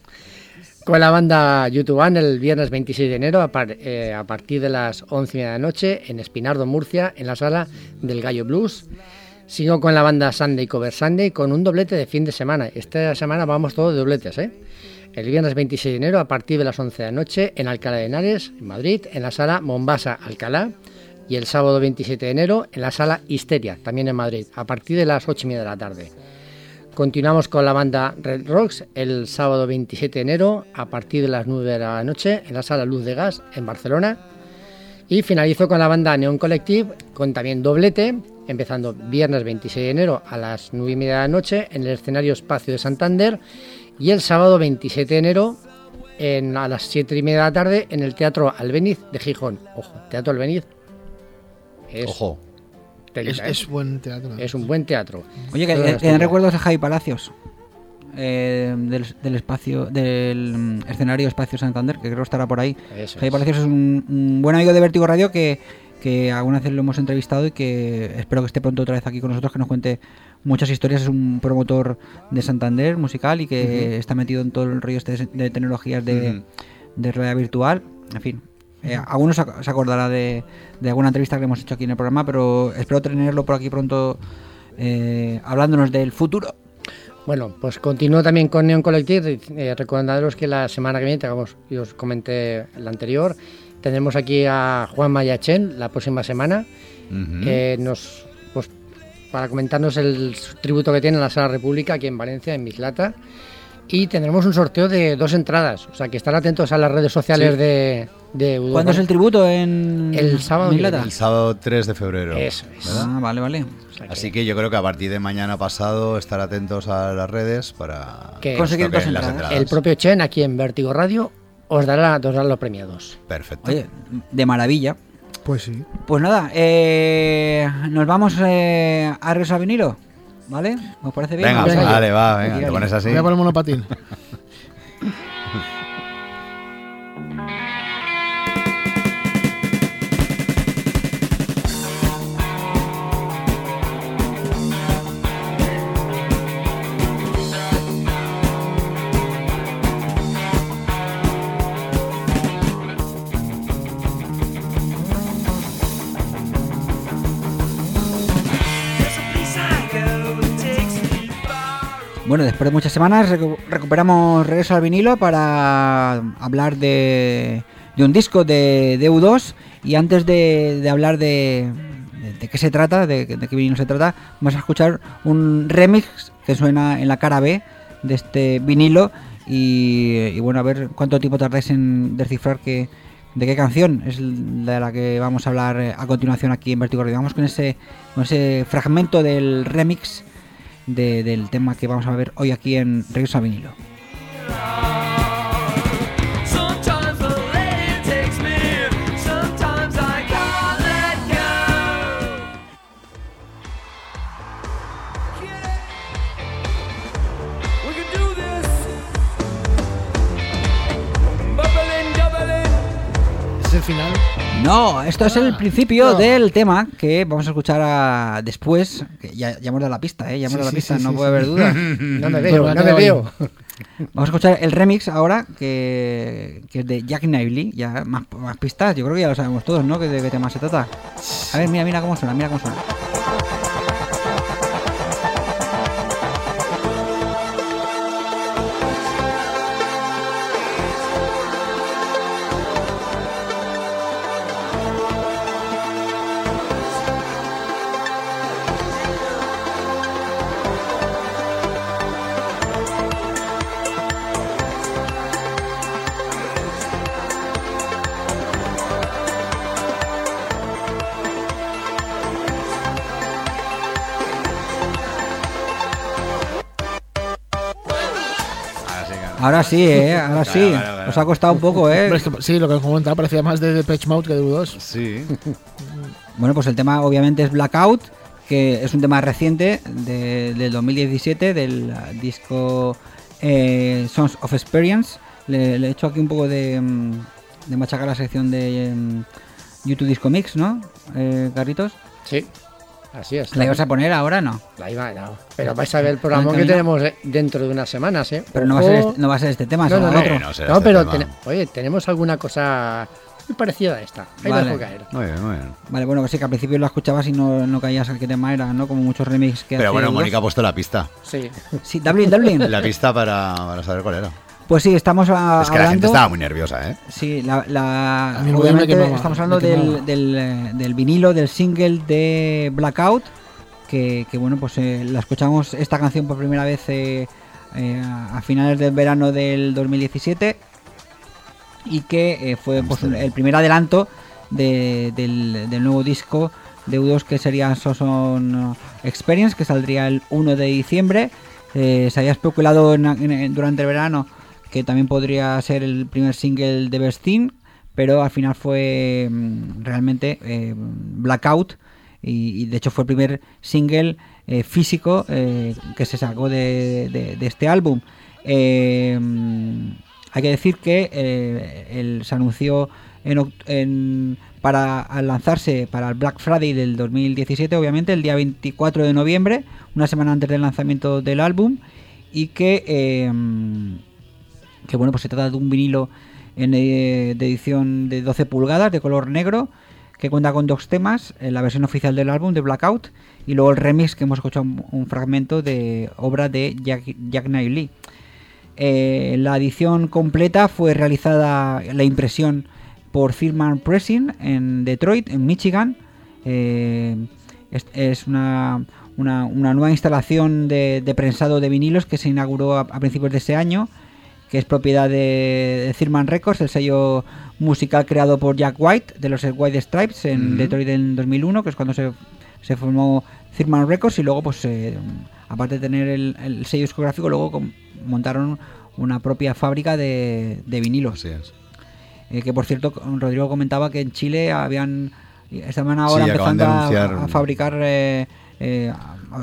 Con la banda YouTube el viernes 26 de enero eh, a partir de las 11 y media de la noche en Espinardo, Murcia, en la sala del Gallo Blues. Sigo con la banda Sunday Cover Sunday con un doblete de fin de semana. Esta semana vamos todos de dobletes, ¿eh? El viernes 26 de enero a partir de las 11 de la noche en Alcalá de Henares, en Madrid, en la sala Mombasa Alcalá. Y el sábado 27 de enero en la sala Histeria, también en Madrid, a partir de las 8 y media de la tarde. Continuamos con la banda Red Rocks el sábado 27 de enero a partir de las 9 de la noche en la sala Luz de Gas en Barcelona. Y finalizo con la banda Neon Collective con también doblete, empezando viernes 26 de enero a las 9 y media de la noche en el escenario Espacio de Santander y el sábado 27 de enero en, a las 7 y media de la tarde en el Teatro Albeniz de Gijón. Ojo, Teatro Albeniz Ojo. Telita, Es, ¿eh? es buen teatro. Es un buen teatro. Oye, que den cosas. recuerdos a Javi Palacios. eh, del, del espacio del mm, escenario Espacio Santander, que creo que estará por ahí. Eso Javi es. Palacios es un, un buen amigo de Vértigo Radio que, que alguna vez lo hemos entrevistado y que espero que esté pronto otra vez aquí con nosotros, que nos cuente muchas historias. Es un promotor de Santander musical y que está metido en todo el rollo este de tecnologías de, Ujú. de realidad virtual. En fin, eh, algunos se ac- se acordará de, de alguna entrevista que le hemos hecho aquí en el programa, pero espero tenerlo por aquí pronto eh, hablándonos del futuro. Bueno, pues continúo también con Neon Collective, eh, recordándoos que la semana que viene, digamos, yo os comenté la anterior, tendremos aquí a Juan Mayachen la próxima semana, eh, nos, pues, para comentarnos el tributo que tiene en la Sala República aquí en Valencia, en Mislata, y tendremos un sorteo de dos entradas, o sea que estar atentos a las redes sociales Sí. de, ¿Cuándo es el tributo? En El sábado. El sábado 3 de febrero. Eso es. ¿verdad? Ah, vale, vale. O sea que- Así que yo creo que a partir de mañana pasado estar atentos a las redes para Que- Conseguir dos las entradas. el propio Chen aquí en Vértigo Radio os dará, os dará los premiados. Perfecto. Oye, de maravilla. Pues sí. Pues nada, eh, nos vamos eh, a vinilo, ¿vale? ¿Os parece bien? venga, vale, va, venga, te pones así. Voy a poner monopatín. Bueno, después de muchas semanas recu- recuperamos Regreso al vinilo para hablar de, un disco de, de U2 y antes de, hablar de, qué se trata, de, qué vinilo se trata, vamos a escuchar un remix que suena en la cara B de este vinilo. Y, bueno, a ver cuánto tiempo tardáis en descifrar que, de qué canción es la que vamos a hablar eh, a continuación aquí en Vertigo. Vamos con ese, con ese fragmento del remix de- del tema que vamos a ver hoy aquí en Regreso a Vinilo. Sometimes the lady takes me, sometimes I can't let go. We can do this. Bubbling, doubling. ¿Es el final? No, esto es el Ah, principio no. del tema que vamos a escuchar a- después. Que ya, ya hemos dado la pista, ¿eh? Ya hemos Sí, dado la pista, sí, no puede haber dudas. No me veo, no me veo. Vamos a escuchar el remix ahora, que, que es de Jack Knightley. Ya más, más pistas, yo creo que ya lo sabemos todos, ¿no? Que de qué tema se trata. A ver, mira, mira cómo suena, mira cómo suena. Ahora sí, ¿eh? Ahora sí. Claro. Os ha costado un poco, ¿eh? Hombre, es que- sí, lo que os comentaba parecía más de Depeche Mode que de U2. Sí. Bueno, pues el tema obviamente es Blackout, que es un tema reciente de- del 2017 del disco eh, Sons of Experience. Le, he hecho aquí un poco de, mm, de machacar la sección de mm, YouTube Disco Mix, ¿no? Eh, Carritos. Sí, así es. ¿La ibas a poner ahora no? La iba, no. Pero vais a ver el programa ¿Está que en tenemos dentro de unas semanas, ¿eh? Pero no va, a ser este, no va a ser este tema, No, no, no. otro. no será este pero tema. ten- oye, tenemos alguna cosa muy parecida a esta. Ahí la Vale. dejo caer. Muy bien, muy bien. Vale, bueno, sí que al principio lo escuchabas y no, no caías a qué tema era, ¿no? Como muchos remix que Pero bueno, U2. Mónica ha puesto la pista. Sí. Sí, Dublin, Dublin. La pista para, para saber cuál era. Pues sí, estamos a- Es que la gente hablando... estaba muy nerviosa, ¿eh? Sí, la, obviamente quemaba, estamos hablando del, del, eh, del vinilo, del single de Blackout, que, que, bueno, pues eh, la escuchamos esta canción por primera vez eh, eh, a a finales del verano del 2017 y que eh, fue pues, un- el primer adelanto de- del, del nuevo disco de U2 que sería Soson Experience, que saldría el 1 de diciembre. Eh, se había especulado en- en- durante el verano que también podría ser el primer single de Bestin, pero al final fue mm, realmente eh, Blackout y, de hecho fue el primer single eh, físico eh, que se sacó de, este álbum. Hay que decir que se anunció en, en- para lanzarse para el Black Friday del 2017, obviamente, el día 24 de noviembre, una semana antes del lanzamiento del álbum, y que, que bueno, pues se trata de un vinilo en, eh, de edición de 12 pulgadas de color negro que cuenta con dos temas, eh, la versión oficial del álbum de Blackout y luego el remix que hemos escuchado un, fragmento de obra de Jack, Jack Knightley. Eh, la edición completa fue realizada, la impresión por Firman Pressing en Detroit, en Michigan. Es, una- una nueva instalación de, de prensado de vinilos que se inauguró a, a principios de ese año, que es propiedad de, de Thurman Records, el sello musical creado por Jack White de los White Stripes en Ujú. Detroit en 2001, que es cuando se, se formó Thurman Records y luego pues eh, aparte de tener el, el sello discográfico luego montaron una propia fábrica de, de vinilos. Así es. Eh, que por cierto, Rodrigo comentaba que en Chile habían estaban ahora Sí, empezando a fabricar, eh, eh,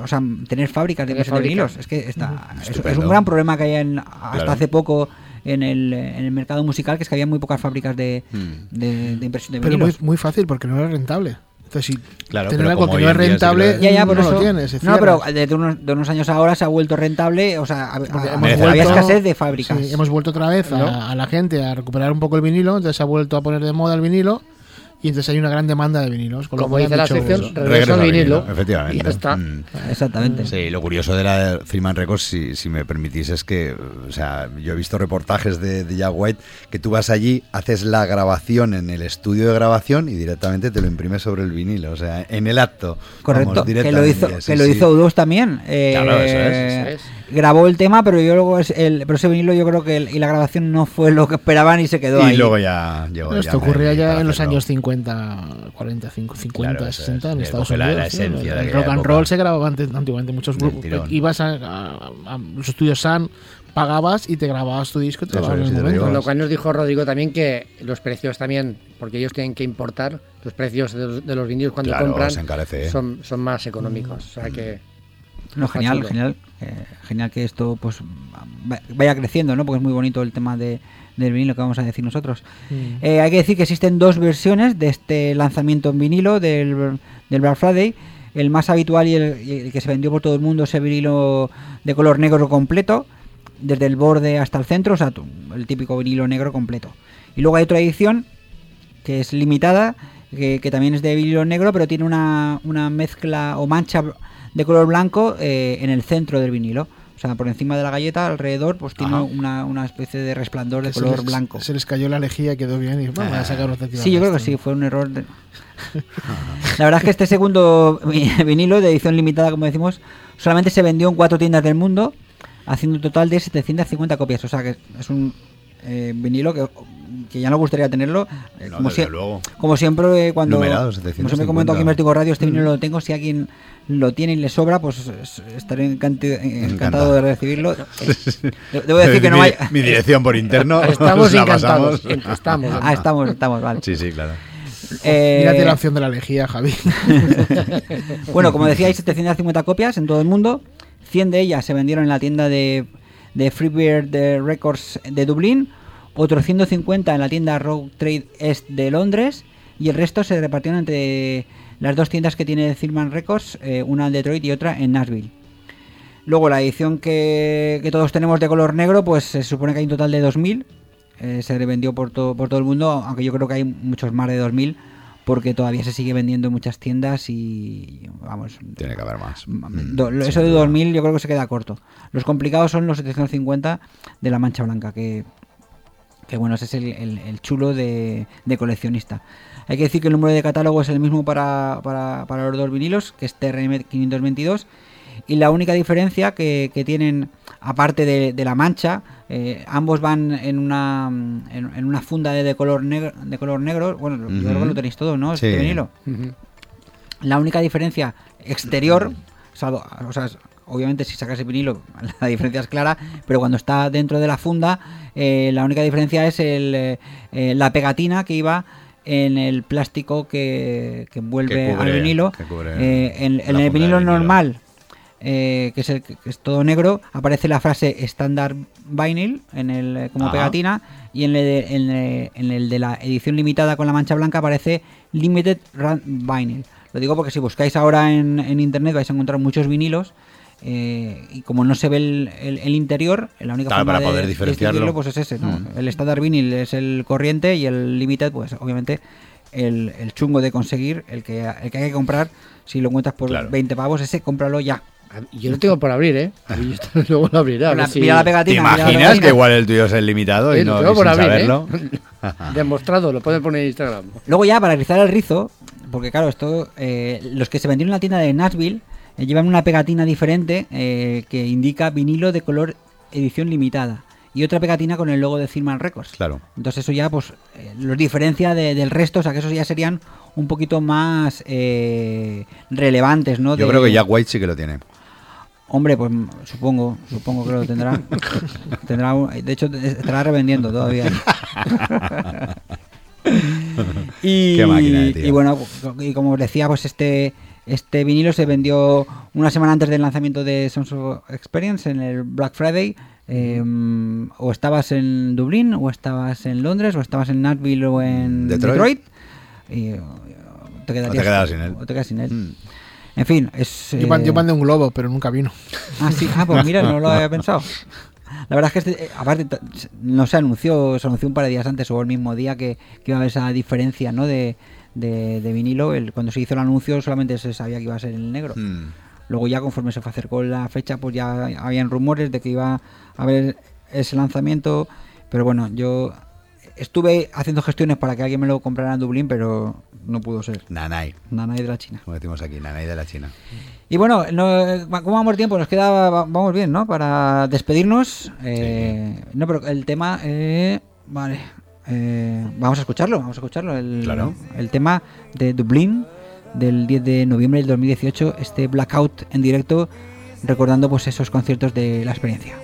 o sea, tener fábricas de, Tener de vinilos. Es que está, es, un gran problema que hay en, hasta Claro. hace poco en el, en el mercado musical, que es que había muy pocas fábricas de, Mm. de, de impresión de Pero muy, vinilos. muy fácil porque no era rentable. Entonces, si Claro, tener algo que no es rentable. Ya, ya, por no eso. lo tienes. no, pero desde unos, de unos años ahora se ha vuelto rentable. O sea, Porque ha- hemos merece había escasez de fábricas. Sí, hemos vuelto otra vez a, ¿No? a la gente a recuperar un poco el vinilo, entonces se ha vuelto a poner de moda el vinilo y entonces hay una gran demanda de vinilos. con lo Como cual dice la dicho, sección, pues, regreso al vinilo. Efectivamente. Y ya está. Mm. Exactamente. Sí, lo curioso de la Freeman Records, si, si me permitís, es que, o sea, yo he visto reportajes de, de Jack White que tú vas allí, haces la grabación en el estudio de grabación y directamente te lo imprimes sobre el vinilo, o sea, en el acto. Correcto, Vamos, que lo hizo, sí, que lo sí. hizo U2 también. eh, Claro, eso es, eso Grabó el tema, pero yo luego es el, pero ese vinilo yo creo que el- y la grabación no fue lo que esperaban y se quedó Y ahí. luego ya llegó. Esto ya ocurría ya en los años 50, 40, 50, Claro, eso 60 es. en Estados la- Unidos. la tío. esencia de el rock and época. roll se grababa antes, antiguamente muchos grupos. Ibas a, a- a los estudios Sun, pagabas y te grababas tu disco y te grababas lo momento. Con lo cual nos dijo Rodrigo también que los precios también, porque ellos tienen que importar, los precios de los, de los vinilos cuando Claro, compran encarece, ¿eh? Son, son más económicos. O sea que. No, genial, genial. eh, genial que esto pues va- vaya creciendo, ¿no? Porque es muy bonito el tema de, del vinilo que vamos a decir nosotros. Mm. Eh, hay que decir que existen dos versiones de este lanzamiento en vinilo del, del Black Friday. El más habitual y el, y el que se vendió por todo el mundo es el vinilo de color negro completo, desde el borde hasta el centro, o sea, el típico vinilo negro completo. Y luego hay otra edición que es limitada, que, que también es de vinilo negro, pero tiene una, una mezcla o mancha de color blanco eh, en el centro del vinilo. O sea, por encima de la galleta, alrededor, pues tiene una, una especie de resplandor de color les- blanco. Se les cayó la lejía quedó bien y bueno, voy a sacar otra Sí, yo creo que sí, fue un error. de- La verdad es que este segundo vi- vinilo de edición limitada, como decimos, solamente se vendió en cuatro tiendas del mundo, haciendo un total de 750 copias. O sea que es un eh, vinilo que, que ya no gustaría tenerlo. eh, No, como, luego. como siempre, eh, cuando. Numerado, como siempre 750. comento aquí en Vertigo Radio, este Mm. vinilo lo tengo. Si alguien lo tiene y le sobra, pues es- estaré encanti- encantado Encantado. de recibirlo. De- Debo decir que no hay. mi dirección por interno. Estamos encantados. Estamos. Ah, estamos, estamos, vale. Sí, sí, claro. Eh, Mírate la opción de la lejía, Javi. Bueno, como decía, hay 750 copias en todo el mundo. 100 de ellas se vendieron en la tienda de, de Freebird Records de Dublín. Otros 150 en la tienda Road Trade Est de Londres. Y el resto se repartieron entre las dos tiendas que tiene Zillman Records, eh, una en Detroit y otra en Nashville. Luego la edición que, que todos tenemos de color negro, pues se supone que hay un total de 2000. Eh, se vendió por, todo por todo el mundo, aunque yo creo que hay muchos más de 2000, porque todavía se sigue vendiendo en muchas tiendas y vamos. Tiene que haber más. do- Mm, eso de duda. 2000 yo creo que se queda corto. Los complicados son los 750 de la mancha blanca, que, que bueno, ese es el, el- el chulo de, de coleccionista. Hay que decir que el número de catálogo es el mismo para, para, para los dos vinilos, que es TRM 522. Y la única diferencia que, que tienen, aparte de, de la mancha, eh, ambos van en una, en, en una funda de, de color negro, de color negro. Bueno, yo creo que Ujú. lo tenéis todo, ¿no? Este Sí. vinilo. Ujú. La única diferencia exterior, salvo, o sea, obviamente si sacas el vinilo la diferencia es clara, pero cuando está dentro de la funda, eh, la única diferencia es el, eh, eh, la pegatina que iba en el plástico que, que envuelve Que cubre- al vinilo. Eh, en, el vinilo vinilo. normal, eh, que, es el, que es todo negro, aparece la frase Standard Vinyl en el, como Ajá. pegatina y en el, de, en, el, en el de la edición limitada con la mancha blanca aparece Limited Run Vinyl. Lo digo porque si buscáis ahora en internet vais a encontrar muchos vinilos eh, y como no se ve el, el- el interior, la única Claro, forma para de- poder de diferenciarlo. distinguirlo, pues es ese, ¿no? Mm. El Standard Vinyl es el corriente y el Limited, pues obviamente el, el chungo de conseguir, el que, el que hay que comprar, si lo encuentras por Claro. 20 pavos, ese cómpralo ya. Yo lo tengo por abrir, ¿eh? Y esto luego lo abriré. a ver Mira, si- mira la ¿Te pegatina. la imaginas pegatina. que igual el tuyo es el limitado y Eh, lo no tengo por abrir, ¿eh? Demostrado, lo puedes poner en Instagram. Luego ya, para rizar el rizo, porque claro, esto eh, los que se vendieron en la tienda de Nashville llevan una pegatina diferente eh, que indica vinilo de color edición limitada y otra pegatina con el logo de Firman Records. Claro. Entonces eso ya pues eh, los diferencia de- del resto, o sea que esos ya serían un poquito más eh, relevantes, ¿no? Yo De- creo que Jack White sí que lo tiene. Hombre, pues supongo, supongo que lo tendrá. tendrá un- de hecho, estará revendiendo todavía. y, Qué máquina tío. y bueno, y como os decía, pues este este vinilo se vendió una semana antes del lanzamiento de Sons of Experience en el Black Friday. Eh, o estabas en Dublín, o estabas en Londres, o estabas en Nashville o en Detroit. Detroit. y eh, te quedarías, O te quedas sin él. o te quedas sin él. Mm. En fin, es. Yo, eh, yo mandé un globo, pero nunca vino. Ah, sí, ah, pues mira, no lo había pensado. La verdad es que, este, eh, aparte, no se anunció, se anunció un par de días antes o el mismo día que, que iba a haber esa diferencia, ¿no? De, de, de vinilo, el, cuando se hizo el anuncio solamente se sabía que iba a ser el negro. Hmm. Luego ya conforme se fue acercó la fecha, pues ya habían rumores de que iba a haber ese lanzamiento. Pero bueno, yo estuve haciendo gestiones para que alguien me lo comprara en Dublín, pero no pudo ser. Nanay. Nanay de la China. Como decimos aquí, Nanay de la China. Y bueno, no, ¿cómo vamos tiempo? Nos queda, va- vamos bien, ¿no? Para despedirnos. Eh, No, pero el tema, eh, vale. Eh, vamos a escucharlo, vamos a escucharlo. El, Claro. el tema de Dublín del 10 de noviembre del 2018, este Blackout en directo, recordando pues esos conciertos de la experiencia.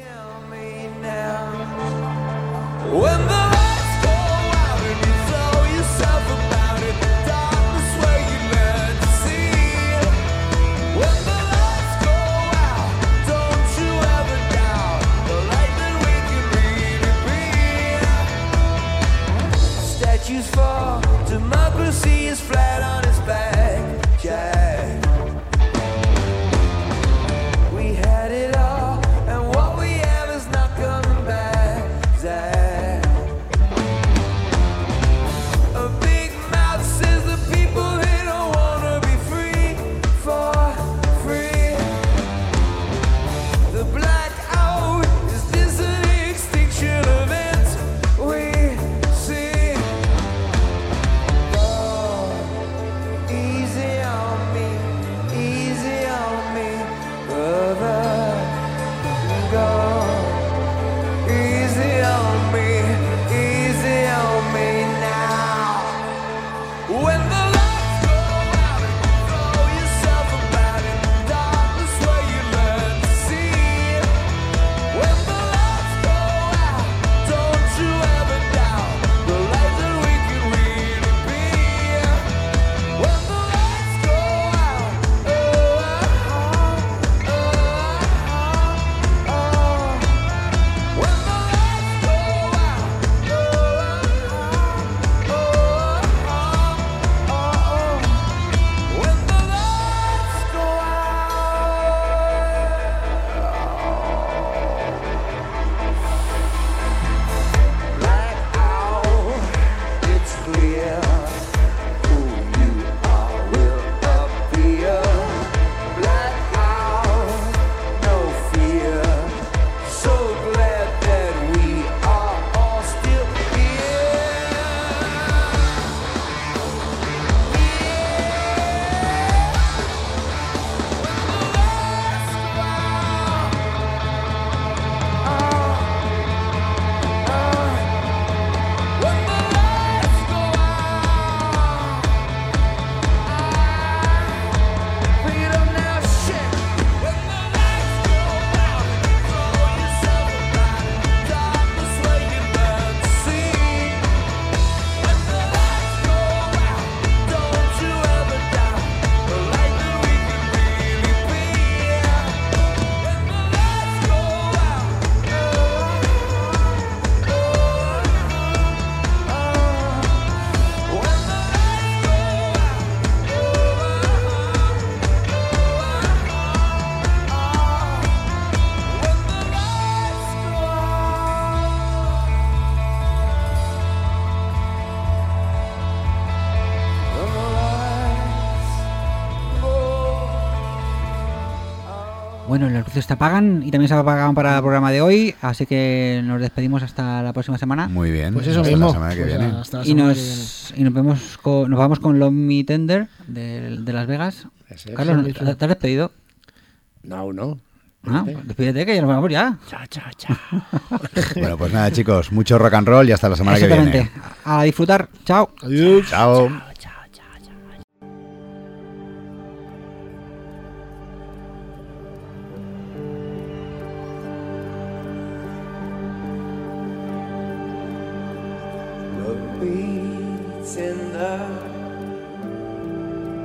Se apagan y también se apagan para el programa de hoy, así que nos despedimos hasta la próxima semana. Muy bien. Pues eso hasta mismo. La semana que Pues viene. la Y semana nos, y nos vemos con, nos vamos con Love Me Tender de, de Las Vegas. Ese es Carlos, ¿te, te has despedido? No, no. Ah, pues despídete que ya nos vamos ya. Cha, cha, cha. Bueno, pues nada, chicos, mucho rock and roll y hasta la semana que Exactamente. viene. A disfrutar. Chao. Adiós. Chao. Love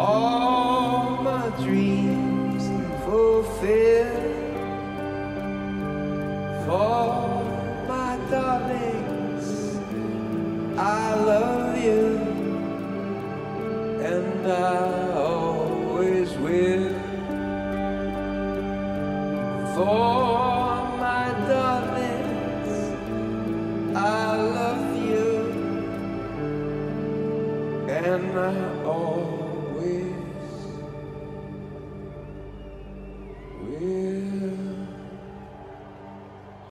All my dreams fulfilled for my darlings. I love you, and I always will. For my darlings, I love you, and I Yeah.